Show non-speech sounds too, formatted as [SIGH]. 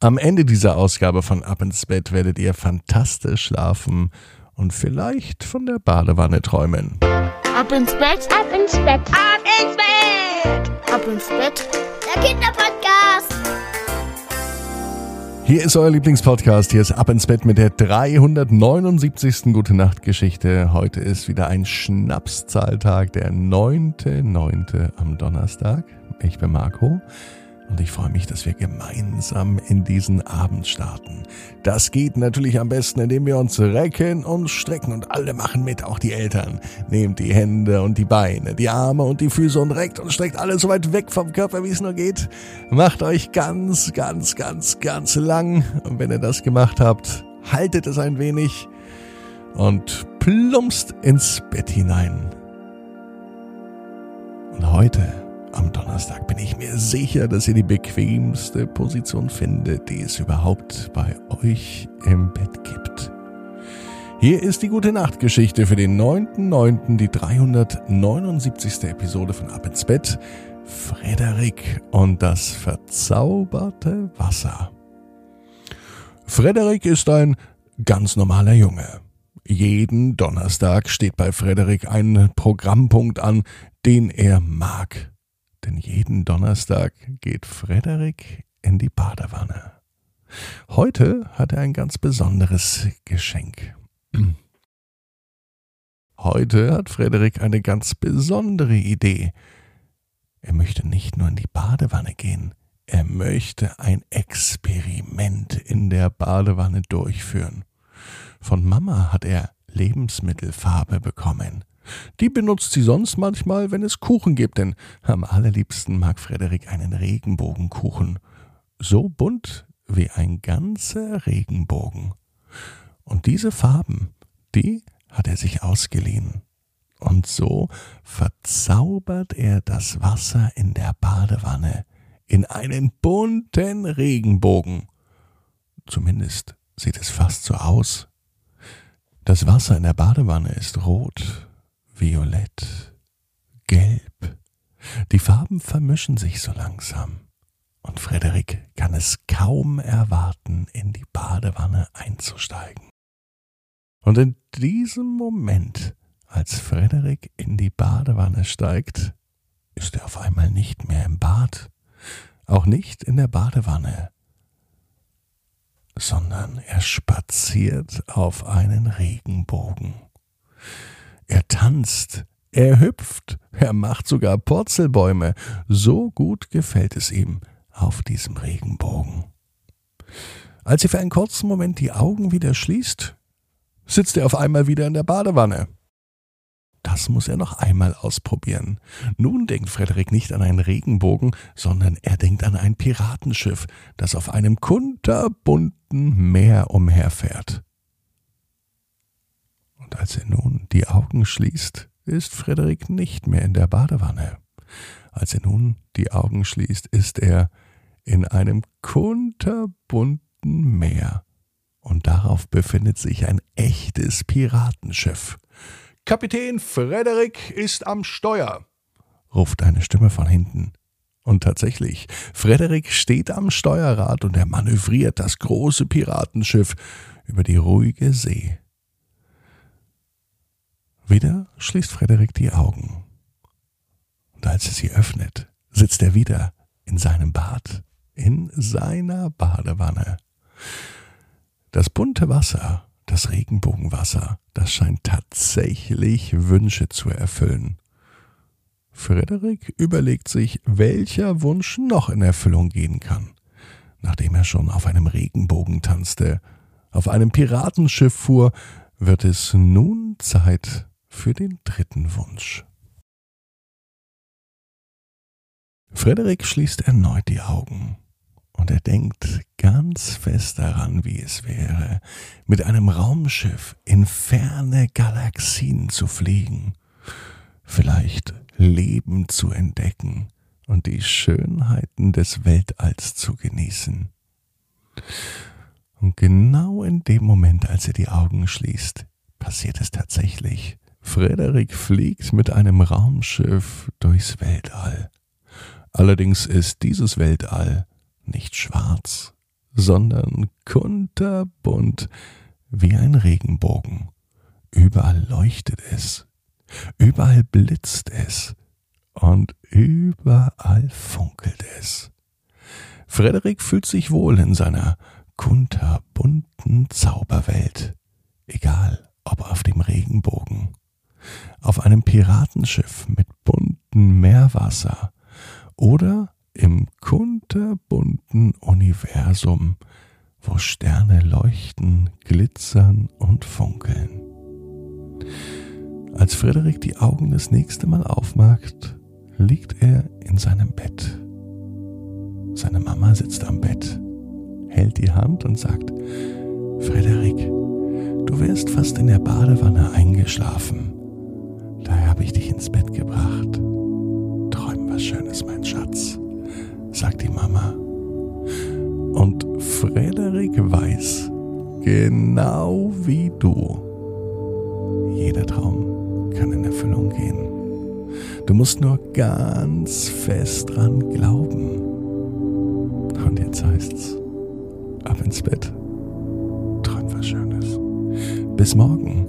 Am Ende dieser Ausgabe von Ab ins Bett werdet ihr fantastisch schlafen und vielleicht von der Badewanne träumen. Ab ins Bett, Ab ins Bett. ab ins Bett, ab ins Bett. Der Kinderpodcast. Hier ist euer Lieblingspodcast. Hier ist Ab ins Bett mit der 379. Gute Nacht Geschichte. Heute ist wieder ein Schnapszahltag, der 9.9. am Donnerstag. Ich bin Marco. Und ich freue mich, dass wir gemeinsam in diesen Abend starten. Das geht natürlich am besten, indem wir uns recken und strecken und alle machen mit, auch die Eltern. Nehmt die Hände und die Beine, die Arme und die Füße und reckt und streckt alles so weit weg vom Körper, wie es nur geht. Macht euch ganz, ganz, ganz, ganz lang. Und wenn ihr das gemacht habt, haltet es ein wenig und plumpst ins Bett hinein. Und heute am Donnerstag bin ich mir sicher, dass ihr die bequemste Position findet, die es überhaupt bei euch im Bett gibt. Hier ist die gute Nachtgeschichte für den 9.9., die 379. Episode von Ab ins Bett. Frederik und das verzauberte Wasser. Frederik ist ein ganz normaler Junge. Jeden Donnerstag steht bei Frederik ein Programmpunkt an, den er mag. Denn jeden Donnerstag geht Frederik in die Badewanne. Heute hat er ein ganz besonderes Geschenk. [CLEARS THROAT] Heute hat Frederik eine ganz besondere Idee. Er möchte nicht nur in die Badewanne gehen, er möchte ein Experiment in der Badewanne durchführen. Von Mama hat er Lebensmittelfarbe bekommen. Die benutzt sie sonst manchmal, wenn es Kuchen gibt, denn am allerliebsten mag Frederik einen Regenbogenkuchen. So bunt wie ein ganzer Regenbogen. Und diese Farben, die hat er sich ausgeliehen. Und so verzaubert er das Wasser in der Badewanne in einen bunten Regenbogen. Zumindest sieht es fast so aus. Das Wasser in der Badewanne ist rot, violett, gelb. Die Farben vermischen sich so langsam. Und Frederik kann es kaum erwarten, in die Badewanne einzusteigen. Und in diesem Moment, als Frederik in die Badewanne steigt, ist er auf einmal nicht mehr im Bad, auch nicht in der Badewanne, sondern er spaziert auf einen Regenbogen. Er tanzt, er hüpft, er macht sogar Purzelbäume. So gut gefällt es ihm auf diesem Regenbogen. Als er für einen kurzen Moment die Augen wieder schließt, sitzt er auf einmal wieder in der Badewanne. Das muss er noch einmal ausprobieren. Nun denkt Frederik nicht an einen Regenbogen, sondern er denkt an ein Piratenschiff, das auf einem kunterbunten Meer umherfährt. Und als er nun die Augen schließt, ist Frederik nicht mehr in der Badewanne. Als er nun die Augen schließt, ist er in einem kunterbunten Meer. Und darauf befindet sich ein echtes Piratenschiff. Kapitän Frederik ist am Steuer, ruft eine Stimme von hinten. Und tatsächlich, Frederik steht am Steuerrad und er manövriert das große Piratenschiff über die ruhige See. Wieder schließt Frederik die Augen. Und als er sie öffnet, sitzt er wieder in seinem Bad, in seiner Badewanne. Das bunte Wasser, das Regenbogenwasser, das scheint tatsächlich Wünsche zu erfüllen. Frederik überlegt sich, welcher Wunsch noch in Erfüllung gehen kann. Nachdem er schon auf einem Regenbogen tanzte, auf einem Piratenschiff fuhr, wird es nun Zeit für den dritten Wunsch. Frederik schließt erneut die Augen und er denkt ganz fest daran, wie es wäre, mit einem Raumschiff in ferne Galaxien zu fliegen, vielleicht Leben zu entdecken und die Schönheiten des Weltalls zu genießen. Und genau in dem Moment, als er die Augen schließt, passiert es tatsächlich. Frederik fliegt mit einem Raumschiff durchs Weltall. Allerdings ist dieses Weltall nicht schwarz, sondern kunterbunt wie ein Regenbogen. Überall leuchtet es, überall blitzt es und überall funkelt es. Frederik fühlt sich wohl in seiner kunterbunten Zauberwelt, egal ob auf dem Regenbogen, auf einem Piratenschiff mit buntem Meerwasser oder im kunterbunten Universum, wo Sterne leuchten, glitzern und funkeln. Als Frederik die Augen das nächste Mal aufmacht, liegt er in seinem Bett. Seine Mama sitzt am Bett, hält die Hand und sagt, Frederik, du wärst fast in der Badewanne eingeschlafen. Habe ich dich ins Bett gebracht. Träum was Schönes, mein Schatz, sagt die Mama. Und Frederik weiß, genau wie du, jeder Traum kann in Erfüllung gehen. Du musst nur ganz fest dran glauben. Und jetzt heißt's, ab ins Bett. Träum was Schönes. Bis morgen